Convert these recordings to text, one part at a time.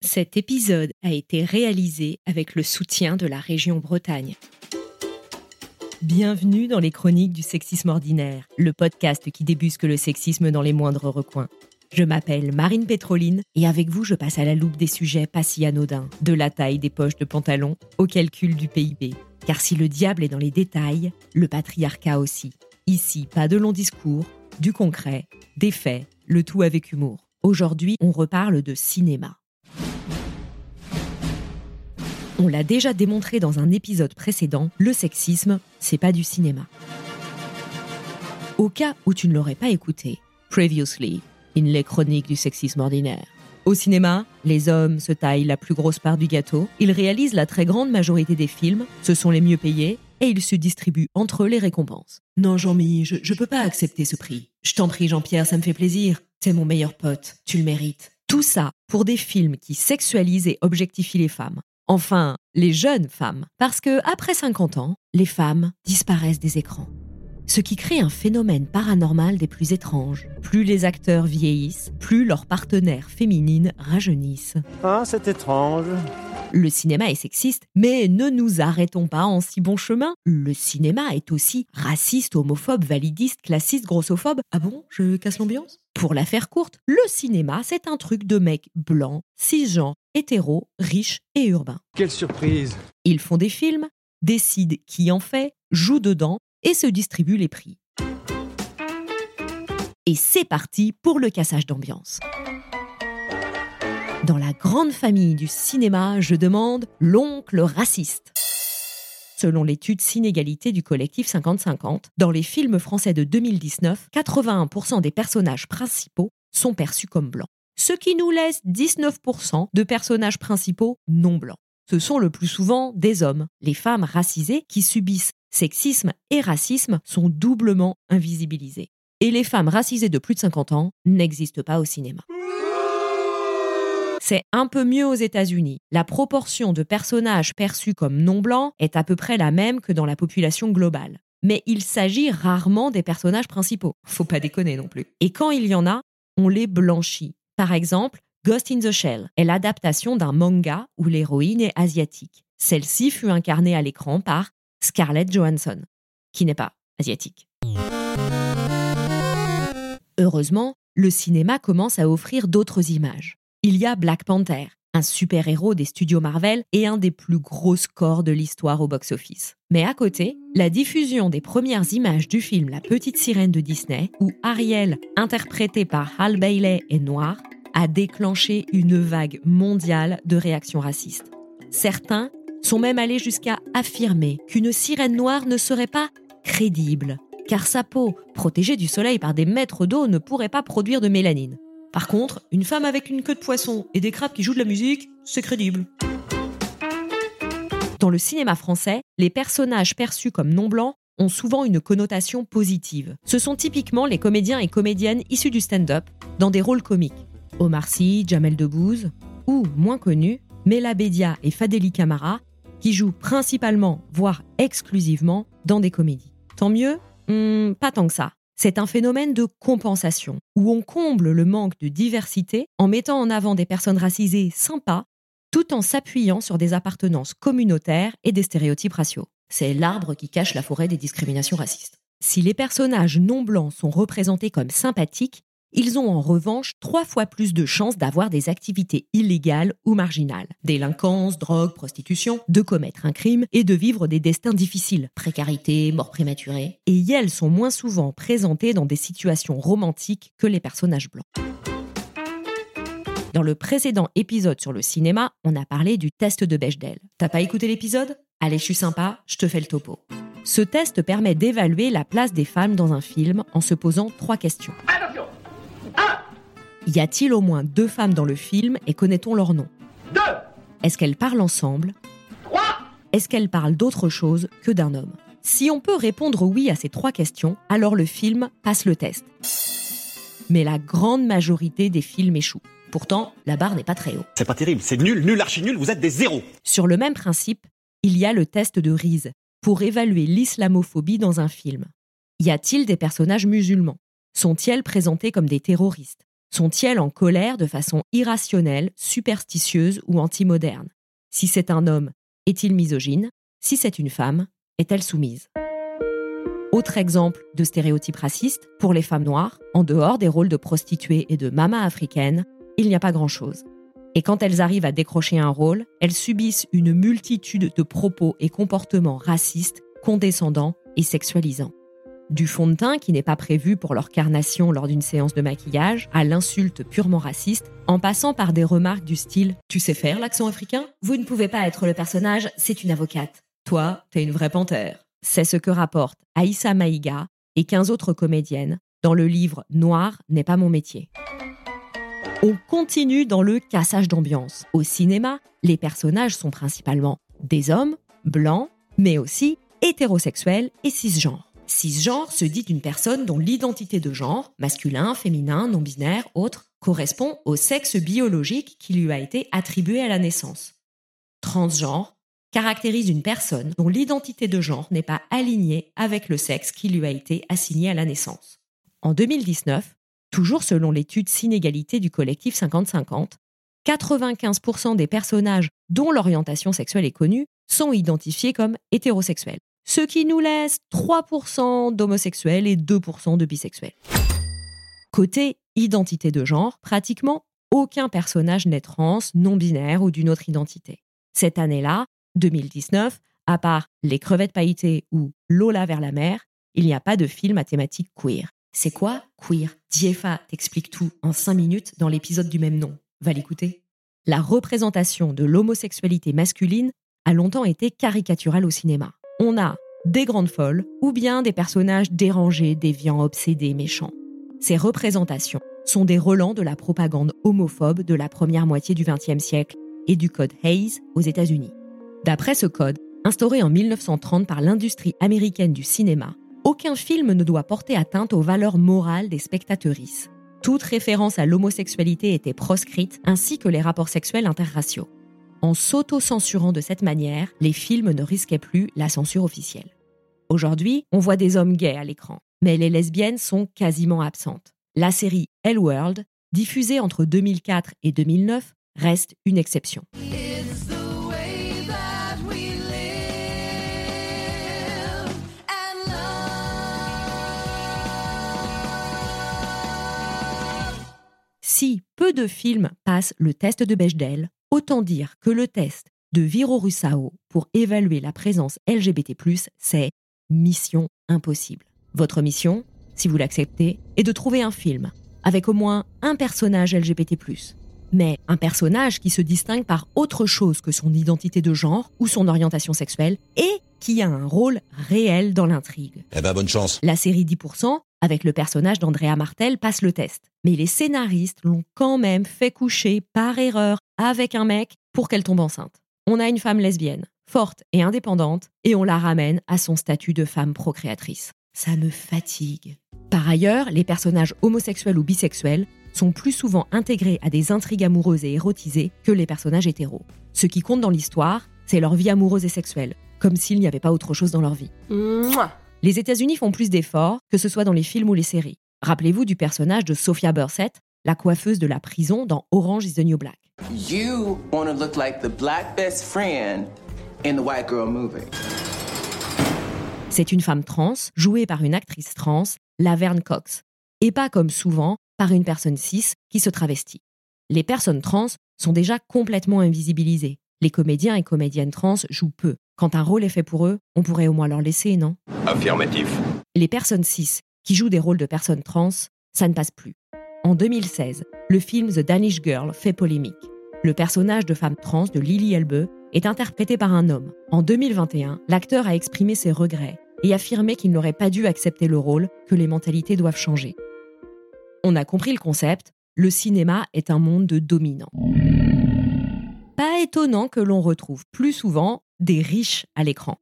Cet épisode a été réalisé avec le soutien de la région Bretagne. Bienvenue dans les chroniques du sexisme ordinaire, le podcast qui débusque le sexisme dans les moindres recoins. Je m'appelle Marine Pétroline et avec vous, je passe à la loupe des sujets pas si anodins, de la taille des poches de pantalon au calcul du PIB. Car si le diable est dans les détails, le patriarcat aussi. Ici, pas de long discours, du concret, des faits, le tout avec humour. Aujourd'hui, on reparle de cinéma. On l'a déjà démontré dans un épisode précédent, le sexisme, c'est pas du cinéma. Au cas où tu ne l'aurais pas écouté, previously, in les chroniques du sexisme ordinaire. Au cinéma, les hommes se taillent la plus grosse part du gâteau, ils réalisent la très grande majorité des films, ce sont les mieux payés, et ils se distribuent entre eux les récompenses. Non, Jean-Mi, je, je peux pas accepter ce prix. Je t'en prie, Jean-Pierre, ça me fait plaisir. T'es mon meilleur pote, tu le mérites. Tout ça pour des films qui sexualisent et objectifient les femmes. Enfin, les jeunes femmes. Parce que, après 50 ans, les femmes disparaissent des écrans. Ce qui crée un phénomène paranormal des plus étranges. Plus les acteurs vieillissent, plus leurs partenaires féminines rajeunissent. Ah, c'est étrange. Le cinéma est sexiste, mais ne nous arrêtons pas en si bon chemin. Le cinéma est aussi raciste, homophobe, validiste, classiste, grossophobe. Ah bon, je casse l'ambiance? Pour la faire courte, le cinéma, c'est un truc de mecs blancs, cisgenres, hétéros, riches et urbains. Quelle surprise. Ils font des films, décident qui en fait, jouent dedans et se distribuent les prix. Et c'est parti pour le cassage d'ambiance. Dans la grande famille du cinéma, je demande l'oncle raciste. Selon l'étude Synégalité du collectif 50-50, dans les films français de 2019, 81% des personnages principaux sont perçus comme blancs. Ce qui nous laisse 19% de personnages principaux non blancs. Ce sont le plus souvent des hommes. Les femmes racisées qui subissent sexisme et racisme sont doublement invisibilisées. Et les femmes racisées de plus de 50 ans n'existent pas au cinéma. C'est un peu mieux aux États-Unis. La proportion de personnages perçus comme non blancs est à peu près la même que dans la population globale. Mais il s'agit rarement des personnages principaux. Faut pas déconner non plus. Et quand il y en a, on les blanchit. Par exemple, Ghost in the Shell est l'adaptation d'un manga où l'héroïne est asiatique. Celle-ci fut incarnée à l'écran par Scarlett Johansson, qui n'est pas asiatique. Heureusement, le cinéma commence à offrir d'autres images. Il y a Black Panther, un super-héros des studios Marvel et un des plus gros scores de l'histoire au box-office. Mais à côté, la diffusion des premières images du film La Petite Sirène de Disney, où Ariel, interprétée par Hal Bailey, est noire, a déclenché une vague mondiale de réactions racistes. Certains sont même allés jusqu'à affirmer qu'une sirène noire ne serait pas crédible, car sa peau, protégée du soleil par des mètres d'eau, ne pourrait pas produire de mélanine. Par contre, une femme avec une queue de poisson et des crabes qui jouent de la musique, c'est crédible. Dans le cinéma français, les personnages perçus comme non blancs ont souvent une connotation positive. Ce sont typiquement les comédiens et comédiennes issus du stand-up dans des rôles comiques. Omar Sy, Jamel Debbouze, ou, moins connus, Mela Bedia et Fadeli Camara, qui jouent principalement, voire exclusivement, dans des comédies. Tant mieux? Hmm, Pas tant que ça. C'est un phénomène de compensation, où on comble le manque de diversité en mettant en avant des personnes racisées sympas, tout en s'appuyant sur des appartenances communautaires et des stéréotypes raciaux. C'est l'arbre qui cache la forêt des discriminations racistes. Si les personnages non blancs sont représentés comme sympathiques, ils ont en revanche trois fois plus de chances d'avoir des activités illégales ou marginales, délinquance, drogue, prostitution, de commettre un crime et de vivre des destins difficiles, précarité, mort prématurée. Et elles sont moins souvent présentées dans des situations romantiques que les personnages blancs. Dans le précédent épisode sur le cinéma, on a parlé du test de Bechdel. T'as pas écouté l'épisode? Allez, je suis sympa, je te fais le topo. Ce test permet d'évaluer la place des femmes dans un film en se posant trois questions. Y a-t-il au moins deux femmes dans le film et connaît-on leur nom? Deux Est-ce qu'elles parlent ensemble? Trois Est-ce qu'elles parlent d'autre chose que d'un homme? Si on peut répondre oui à ces trois questions, alors le film passe le test. Mais la grande majorité des films échouent. Pourtant, la barre n'est pas très haut. C'est pas terrible, c'est nul, nul, archi nul, vous êtes des zéros. Sur le même principe, il y a le test de Reese pour évaluer l'islamophobie dans un film. Y a-t-il des personnages musulmans? Sont-ils présentés comme des terroristes? Sont-ils en colère de façon irrationnelle, superstitieuse ou antimoderne? Si c'est un homme, est-il misogyne? Si c'est une femme, est-elle soumise? Autre exemple de stéréotype raciste, pour les femmes noires, en dehors des rôles de prostituées et de mamas africaines, il n'y a pas grand-chose. Et quand elles arrivent à décrocher un rôle, elles subissent une multitude de propos et comportements racistes, condescendants et sexualisants. Du fond de teint qui n'est pas prévu pour leur carnation lors d'une séance de maquillage, à l'insulte purement raciste, en passant par des remarques du style ⁇ Tu sais faire l'accent africain? Vous ne pouvez pas être le personnage, c'est une avocate. Toi, t'es une vraie panthère. C'est ce que rapportent Aïssa Maïga et 15 autres comédiennes dans le livre Noir n'est pas mon métier. On continue dans le cassage d'ambiance. Au cinéma, les personnages sont principalement des hommes, blancs, mais aussi hétérosexuels et cisgenres. Cisgenre se dit d'une personne dont l'identité de genre, masculin, féminin, non-binaire, autre, correspond au sexe biologique qui lui a été attribué à la naissance. Transgenre caractérise une personne dont l'identité de genre n'est pas alignée avec le sexe qui lui a été assigné à la naissance. En 2019, Toujours selon l'étude Sinégalité du collectif 50-50, 95% des personnages dont l'orientation sexuelle est connue sont identifiés comme hétérosexuels, ce qui nous laisse 3% d'homosexuels et 2% de bisexuels. Côté identité de genre, pratiquement aucun personnage n'est trans, non-binaire ou d'une autre identité. Cette année-là, 2019, à part Les crevettes pailletées ou Lola vers la mer, il n'y a pas de film à thématique queer. C'est quoi queer? Diefa t'explique tout en 5 minutes dans l'épisode du même nom. Va l'écouter. La représentation de l'homosexualité masculine a longtemps été caricaturale au cinéma. On a des grandes folles ou bien des personnages dérangés, déviants, obsédés, méchants. Ces représentations sont des relents de la propagande homophobe de la première moitié du XXe siècle et du code Hayes aux États-Unis. D'après ce code, instauré en 1930 par l'industrie américaine du cinéma, aucun film ne doit porter atteinte aux valeurs morales des spectatrices. Toute référence à l'homosexualité était proscrite, ainsi que les rapports sexuels interraciaux. En s'auto-censurant de cette manière, les films ne risquaient plus la censure officielle. Aujourd'hui, on voit des hommes gays à l'écran, mais les lesbiennes sont quasiment absentes. La série Hell World, diffusée entre 2004 et 2009, reste une exception. Si peu de films passent le test de Bechdel, autant dire que le test de Viro Russao pour évaluer la présence LGBT+, c'est mission impossible. Votre mission, si vous l'acceptez, est de trouver un film avec au moins un personnage LGBT+, mais un personnage qui se distingue par autre chose que son identité de genre ou son orientation sexuelle et qui a un rôle réel dans l'intrigue. Eh ben bonne chance. La série 10%, avec le personnage d'Andrea Martel, passe le test. Mais les scénaristes l'ont quand même fait coucher par erreur avec un mec pour qu'elle tombe enceinte. On a une femme lesbienne, forte et indépendante, et on la ramène à son statut de femme procréatrice. Ça me fatigue. Par ailleurs, les personnages homosexuels ou bisexuels sont plus souvent intégrés à des intrigues amoureuses et érotisées que les personnages hétéros. Ce qui compte dans l'histoire, c'est leur vie amoureuse et sexuelle, comme s'il n'y avait pas autre chose dans leur vie. Les États-Unis font plus d'efforts, que ce soit dans les films ou les séries. Rappelez-vous du personnage de Sophia Bursett, la coiffeuse de la prison dans Orange is the New Black. You want to look like the black best friend in the white girl movie. C'est une femme trans, jouée par une actrice trans, Laverne Cox, et pas comme souvent par une personne cis qui se travestit. Les personnes trans sont déjà complètement invisibilisées. Les comédiens et comédiennes trans jouent peu. Quand un rôle est fait pour eux, on pourrait au moins leur laisser, non? Affirmatif. Les personnes cis qui jouent des rôles de personnes trans, ça ne passe plus. En 2016, le film The Danish Girl fait polémique. Le personnage de femme trans de Lily Elbe est interprété par un homme. En 2021, l'acteur a exprimé ses regrets et affirmé qu'il n'aurait pas dû accepter le rôle, que les mentalités doivent changer. On a compris le concept, le cinéma est un monde de dominants. Pas étonnant que l'on retrouve plus souvent des riches à l'écran.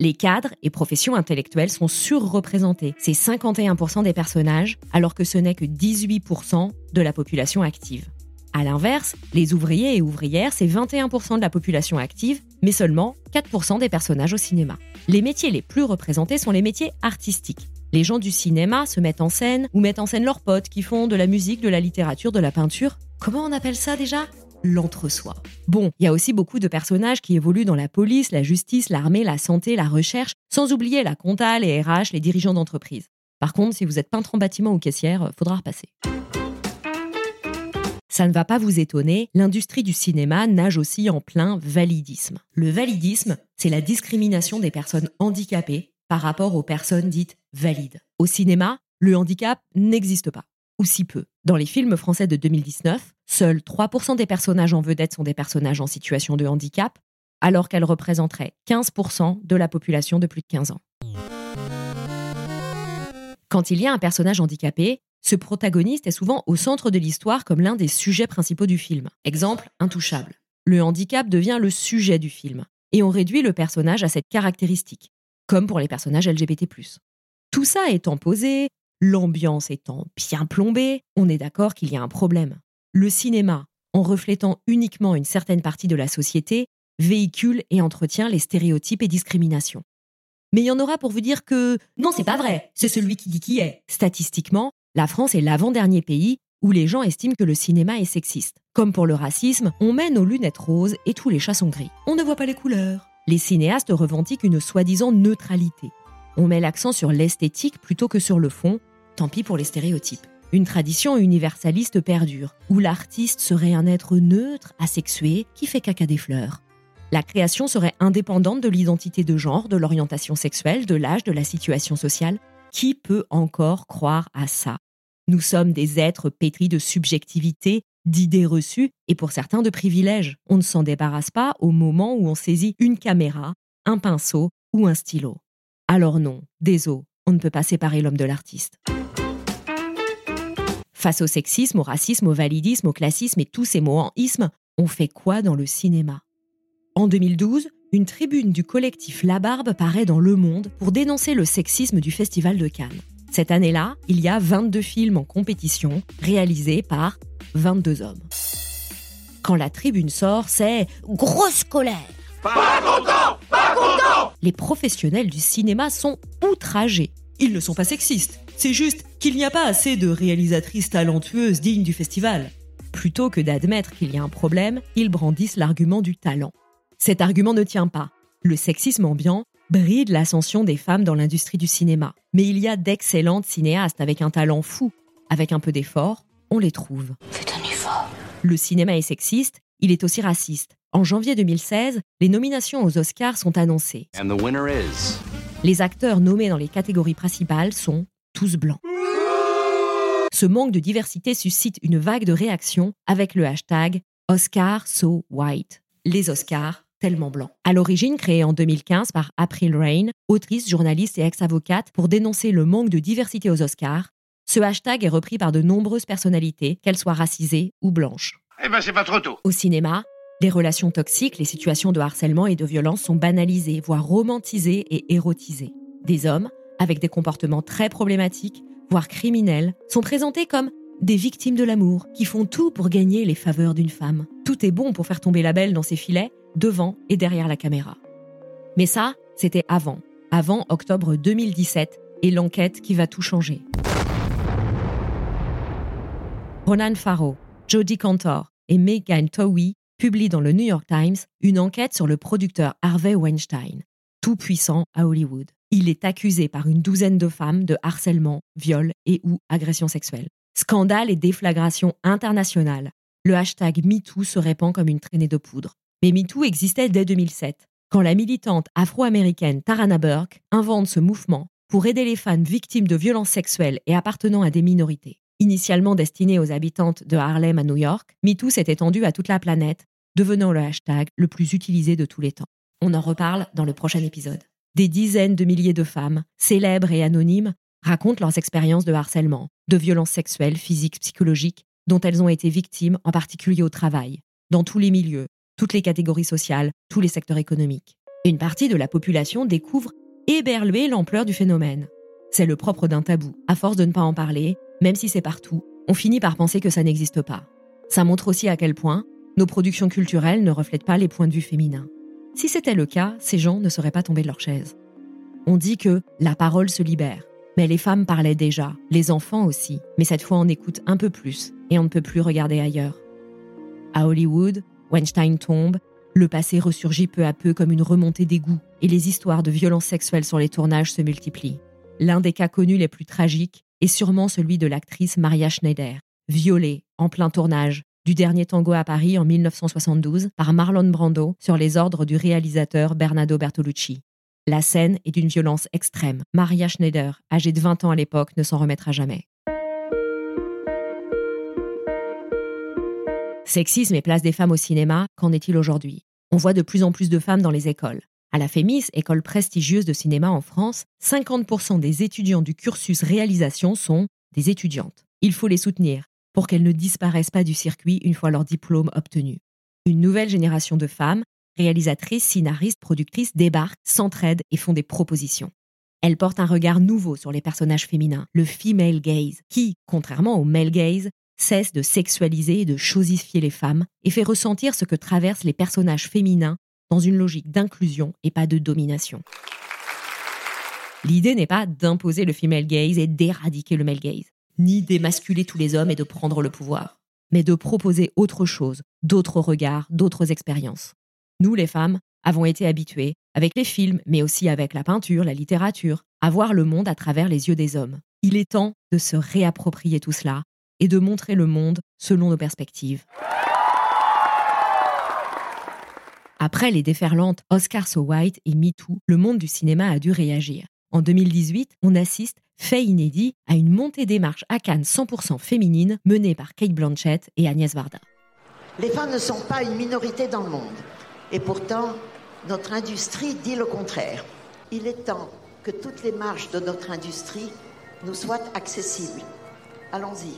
Les cadres et professions intellectuelles sont surreprésentés. C'est 51% des personnages, alors que ce n'est que 18% de la population active. À l'inverse, les ouvriers et ouvrières, c'est 21% de la population active, mais seulement 4% des personnages au cinéma. Les métiers les plus représentés sont les métiers artistiques. Les gens du cinéma se mettent en scène ou mettent en scène leurs potes qui font de la musique, de la littérature, de la peinture. Comment on appelle ça déjà? L'entre-soi. Bon, il y a aussi beaucoup de personnages qui évoluent dans la police, la justice, l'armée, la santé, la recherche, sans oublier la compta, les RH, les dirigeants d'entreprise. Par contre, si vous êtes peintre en bâtiment ou caissière, faudra repasser. Ça ne va pas vous étonner, l'industrie du cinéma nage aussi en plein validisme. Le validisme, c'est la discrimination des personnes handicapées par rapport aux personnes dites valides. Au cinéma, le handicap n'existe pas, ou si peu. Dans les films français de 2019, seuls 3% des personnages en vedette sont des personnages en situation de handicap, alors qu'elles représenteraient 15% de la population de plus de 15 ans. Quand il y a un personnage handicapé, ce protagoniste est souvent au centre de l'histoire comme l'un des sujets principaux du film. Exemple, intouchable. Le handicap devient le sujet du film, et on réduit le personnage à cette caractéristique, comme pour les personnages LGBT. Tout ça étant posé, l'ambiance étant bien plombée, on est d'accord qu'il y a un problème. Le cinéma, en reflétant uniquement une certaine partie de la société, véhicule et entretient les stéréotypes et discriminations. Mais il y en aura pour vous dire que non, c'est pas vrai, c'est celui qui dit qui est. Statistiquement, la France est l'avant-dernier pays où les gens estiment que le cinéma est sexiste. Comme pour le racisme, on mène aux lunettes roses et tous les chats sont gris. On ne voit pas les couleurs. Les cinéastes revendiquent une soi-disant neutralité. On met l'accent sur l'esthétique plutôt que sur le fond, tant pis pour les stéréotypes. Une tradition universaliste perdure, où l'artiste serait un être neutre, asexué, qui fait caca des fleurs. La création serait indépendante de l'identité de genre, de l'orientation sexuelle, de l'âge, de la situation sociale. Qui peut encore croire à ça? Nous sommes des êtres pétris de subjectivité, d'idées reçues et pour certains de privilèges. On ne s'en débarrasse pas au moment où on saisit une caméra, un pinceau ou un stylo. Alors non, désolé, on ne peut pas séparer l'homme de l'artiste. Face au sexisme, au racisme, au validisme, au classisme et tous ces mots en isme, on fait quoi dans le cinéma? En 2012, une tribune du collectif La Barbe paraît dans Le Monde pour dénoncer le sexisme du Festival de Cannes. Cette année-là, il y a 22 films en compétition réalisés par 22 hommes. Quand la tribune sort, c'est grosse colère. Pas content Pas content Les professionnels du cinéma sont outragés. Ils ne sont pas sexistes. C'est juste qu'il n'y a pas assez de réalisatrices talentueuses dignes du festival. Plutôt que d'admettre qu'il y a un problème, ils brandissent l'argument du talent. Cet argument ne tient pas. Le sexisme ambiant bride l'ascension des femmes dans l'industrie du cinéma. Mais il y a d'excellentes cinéastes avec un talent fou. Avec un peu d'effort, on les trouve. Faites un effort. Le cinéma est sexiste, il est aussi raciste. En janvier 2016, les nominations aux Oscars sont annoncées. And the winner is... Les acteurs nommés dans les catégories principales sont tous blancs. Ce manque de diversité suscite une vague de réactions avec le hashtag Oscar so white. Les Oscars tellement blanc. À l'origine créée en 2015 par April Rain, autrice, journaliste et ex-avocate pour dénoncer le manque de diversité aux Oscars, ce hashtag est repris par de nombreuses personnalités, qu'elles soient racisées ou blanches. Eh ben, c'est pas trop tôt. Au cinéma, les relations toxiques, les situations de harcèlement et de violence sont banalisées, voire romantisées et érotisées. Des hommes, avec des comportements très problématiques, voire criminels, sont présentés comme des victimes de l'amour qui font tout pour gagner les faveurs d'une femme. Tout est bon pour faire tomber la belle dans ses filets, devant et derrière la caméra. Mais ça, c'était avant, avant octobre 2017 et l'enquête qui va tout changer. Ronan Farrow, Jodie Cantor et Megan Towie publient dans le New York Times une enquête sur le producteur Harvey Weinstein, tout puissant à Hollywood. Il est accusé par une douzaine de femmes de harcèlement, viol et ou agression sexuelle. Scandale et déflagration internationale. Le hashtag MeToo se répand comme une traînée de poudre. Mais MeToo existait dès 2007, quand la militante afro-américaine Tarana Burke invente ce mouvement pour aider les femmes victimes de violences sexuelles et appartenant à des minorités. Initialement destiné aux habitantes de Harlem à New York, MeToo s'est étendu à toute la planète, devenant le hashtag le plus utilisé de tous les temps. On en reparle dans le prochain épisode. Des dizaines de milliers de femmes, célèbres et anonymes, racontent leurs expériences de harcèlement, de violences sexuelles, physiques, psychologiques, dont elles ont été victimes, en particulier au travail, dans tous les milieux, toutes les catégories sociales, tous les secteurs économiques. Une partie de la population découvre éberluée l'ampleur du phénomène. C'est le propre d'un tabou. À force de ne pas en parler, même si c'est partout, on finit par penser que ça n'existe pas. Ça montre aussi à quel point nos productions culturelles ne reflètent pas les points de vue féminins. Si c'était le cas, ces gens ne seraient pas tombés de leur chaise. On dit que la parole se libère, mais les femmes parlaient déjà, les enfants aussi, mais cette fois on écoute un peu plus et on ne peut plus regarder ailleurs. À Hollywood, Weinstein tombe, le passé ressurgit peu à peu comme une remontée d'égout et les histoires de violences sexuelles sur les tournages se multiplient. L'un des cas connus les plus tragiques est sûrement celui de l'actrice Maria Schneider, violée en plein tournage du dernier tango à Paris en 1972 par Marlon Brando sur les ordres du réalisateur Bernardo Bertolucci. La scène est d'une violence extrême. Maria Schneider, âgée de 20 ans à l'époque, ne s'en remettra jamais. Sexisme et place des femmes au cinéma, qu'en est-il aujourd'hui? On voit de plus en plus de femmes dans les écoles. À la FEMIS, école prestigieuse de cinéma en France, 50% des étudiants du cursus réalisation sont des étudiantes. Il faut les soutenir pour qu'elles ne disparaissent pas du circuit une fois leur diplôme obtenu. Une nouvelle génération de femmes, réalisatrices, scénaristes, productrices, débarquent, s'entraident et font des propositions. Elles portent un regard nouveau sur les personnages féminins, le female gaze, qui, contrairement au male gaze, cesse de sexualiser et de chosifier les femmes et fait ressentir ce que traversent les personnages féminins dans une logique d'inclusion et pas de domination. L'idée n'est pas d'imposer le female gaze et d'éradiquer le male gaze, ni d'émasculer tous les hommes et de prendre le pouvoir, mais de proposer autre chose, d'autres regards, d'autres expériences. Nous, les femmes, avons été habituées, avec les films, mais aussi avec la peinture, la littérature, à voir le monde à travers les yeux des hommes. Il est temps de se réapproprier tout cela et de montrer le monde selon nos perspectives. Après les déferlantes Oscar So White et Me Too, le monde du cinéma a dû réagir. En 2018, on assiste, fait inédit, à une montée des marches à Cannes 100% féminine menée par Kate Blanchett et Agnès Varda. Les femmes ne sont pas une minorité dans le monde. Et pourtant, notre industrie dit le contraire. Il est temps que toutes les marches de notre industrie nous soient accessibles. Allons-y,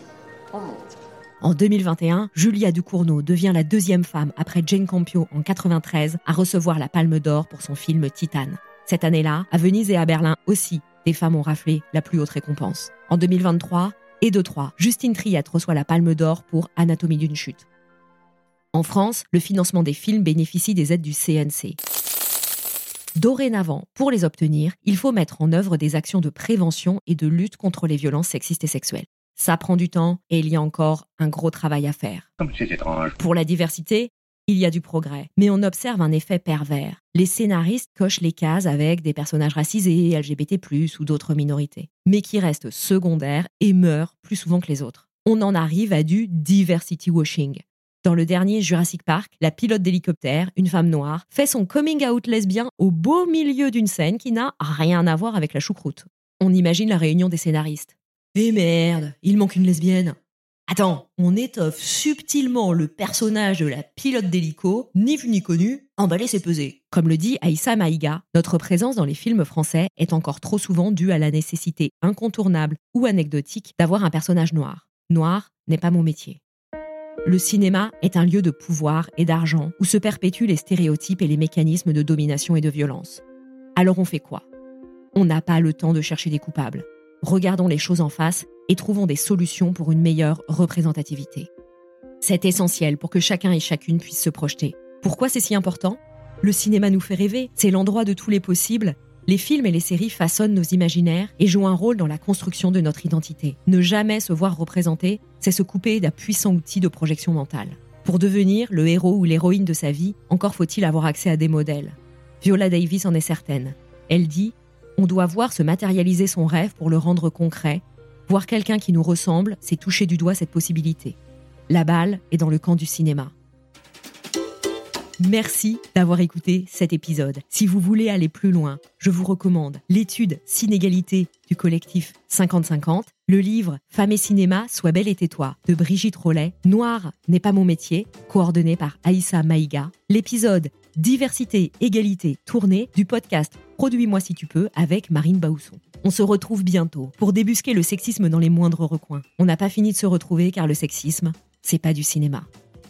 on monte. En 2021, Julia Ducournau devient la deuxième femme après Jane Campion en 93 à recevoir la Palme d'Or pour son film Titane. Cette année-là, à Venise et à Berlin aussi, des femmes ont raflé la plus haute récompense. En 2023, et de Justine Triette reçoit la Palme d'Or pour Anatomie d'une chute. En France, le financement des films bénéficie des aides du CNC. Dorénavant, pour les obtenir, il faut mettre en œuvre des actions de prévention et de lutte contre les violences sexistes et sexuelles. Ça prend du temps et il y a encore un gros travail à faire. C'est étrange. Pour la diversité, il y a du progrès, mais on observe un effet pervers. Les scénaristes cochent les cases avec des personnages racisés, LGBT+, ou d'autres minorités, mais qui restent secondaires et meurent plus souvent que les autres. On en arrive à du diversity washing. Dans le dernier Jurassic Park, la pilote d'hélicoptère, une femme noire, fait son coming out lesbien au beau milieu d'une scène qui n'a rien à voir avec la choucroute. On imagine la réunion des scénaristes. Eh merde, il manque une lesbienne. Attends, on étoffe subtilement le personnage de la pilote d'hélico, ni vu ni connu, emballé c'est pesé. Comme le dit Aïssa Maïga, notre présence dans les films français est encore trop souvent due à la nécessité incontournable ou anecdotique d'avoir un personnage noir. Noir n'est pas mon métier. Le cinéma est un lieu de pouvoir et d'argent où se perpétuent les stéréotypes et les mécanismes de domination et de violence. Alors on fait quoi? On n'a pas le temps de chercher des coupables regardons les choses en face et trouvons des solutions pour une meilleure représentativité. C'est essentiel pour que chacun et chacune puisse se projeter. Pourquoi c'est si important? Le cinéma nous fait rêver, c'est l'endroit de tous les possibles. Les films et les séries façonnent nos imaginaires et jouent un rôle dans la construction de notre identité. Ne jamais se voir représenté, c'est se couper d'un puissant outil de projection mentale. Pour devenir le héros ou l'héroïne de sa vie, encore faut-il avoir accès à des modèles. Viola Davis en est certaine. Elle dit on doit voir se matérialiser son rêve pour le rendre concret. Voir quelqu'un qui nous ressemble, c'est toucher du doigt cette possibilité. La balle est dans le camp du cinéma. Merci d'avoir écouté cet épisode. Si vous voulez aller plus loin, je vous recommande l'étude Synégalité du collectif 50-50, le livre Femme et cinéma, Sois belle et tais-toi de Brigitte Rollet, Noir n'est pas mon métier, coordonné par Aïssa Maïga, l'épisode Diversité, égalité, tournée du podcast Produis-moi si tu peux avec Marine Baousson. On se retrouve bientôt pour débusquer le sexisme dans les moindres recoins. On n'a pas fini de se retrouver car le sexisme, c'est pas du cinéma.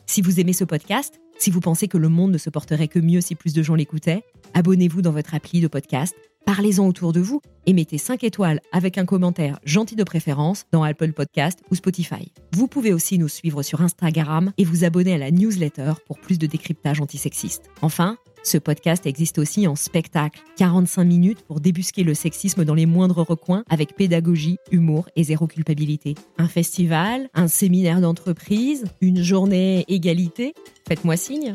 Si vous aimez ce podcast, si vous pensez que le monde ne se porterait que mieux si plus de gens l'écoutaient, abonnez-vous dans votre appli de podcast, parlez-en autour de vous et mettez 5 étoiles avec un commentaire gentil de préférence dans Apple Podcast ou Spotify. Vous pouvez aussi nous suivre sur Instagram et vous abonner à la newsletter pour plus de décryptage antisexiste. Enfin, ce podcast existe aussi en spectacle, 45 minutes pour débusquer le sexisme dans les moindres recoins avec pédagogie, humour et zéro culpabilité. Un festival, un séminaire d'entreprise, une journée égalité Faites-moi signe.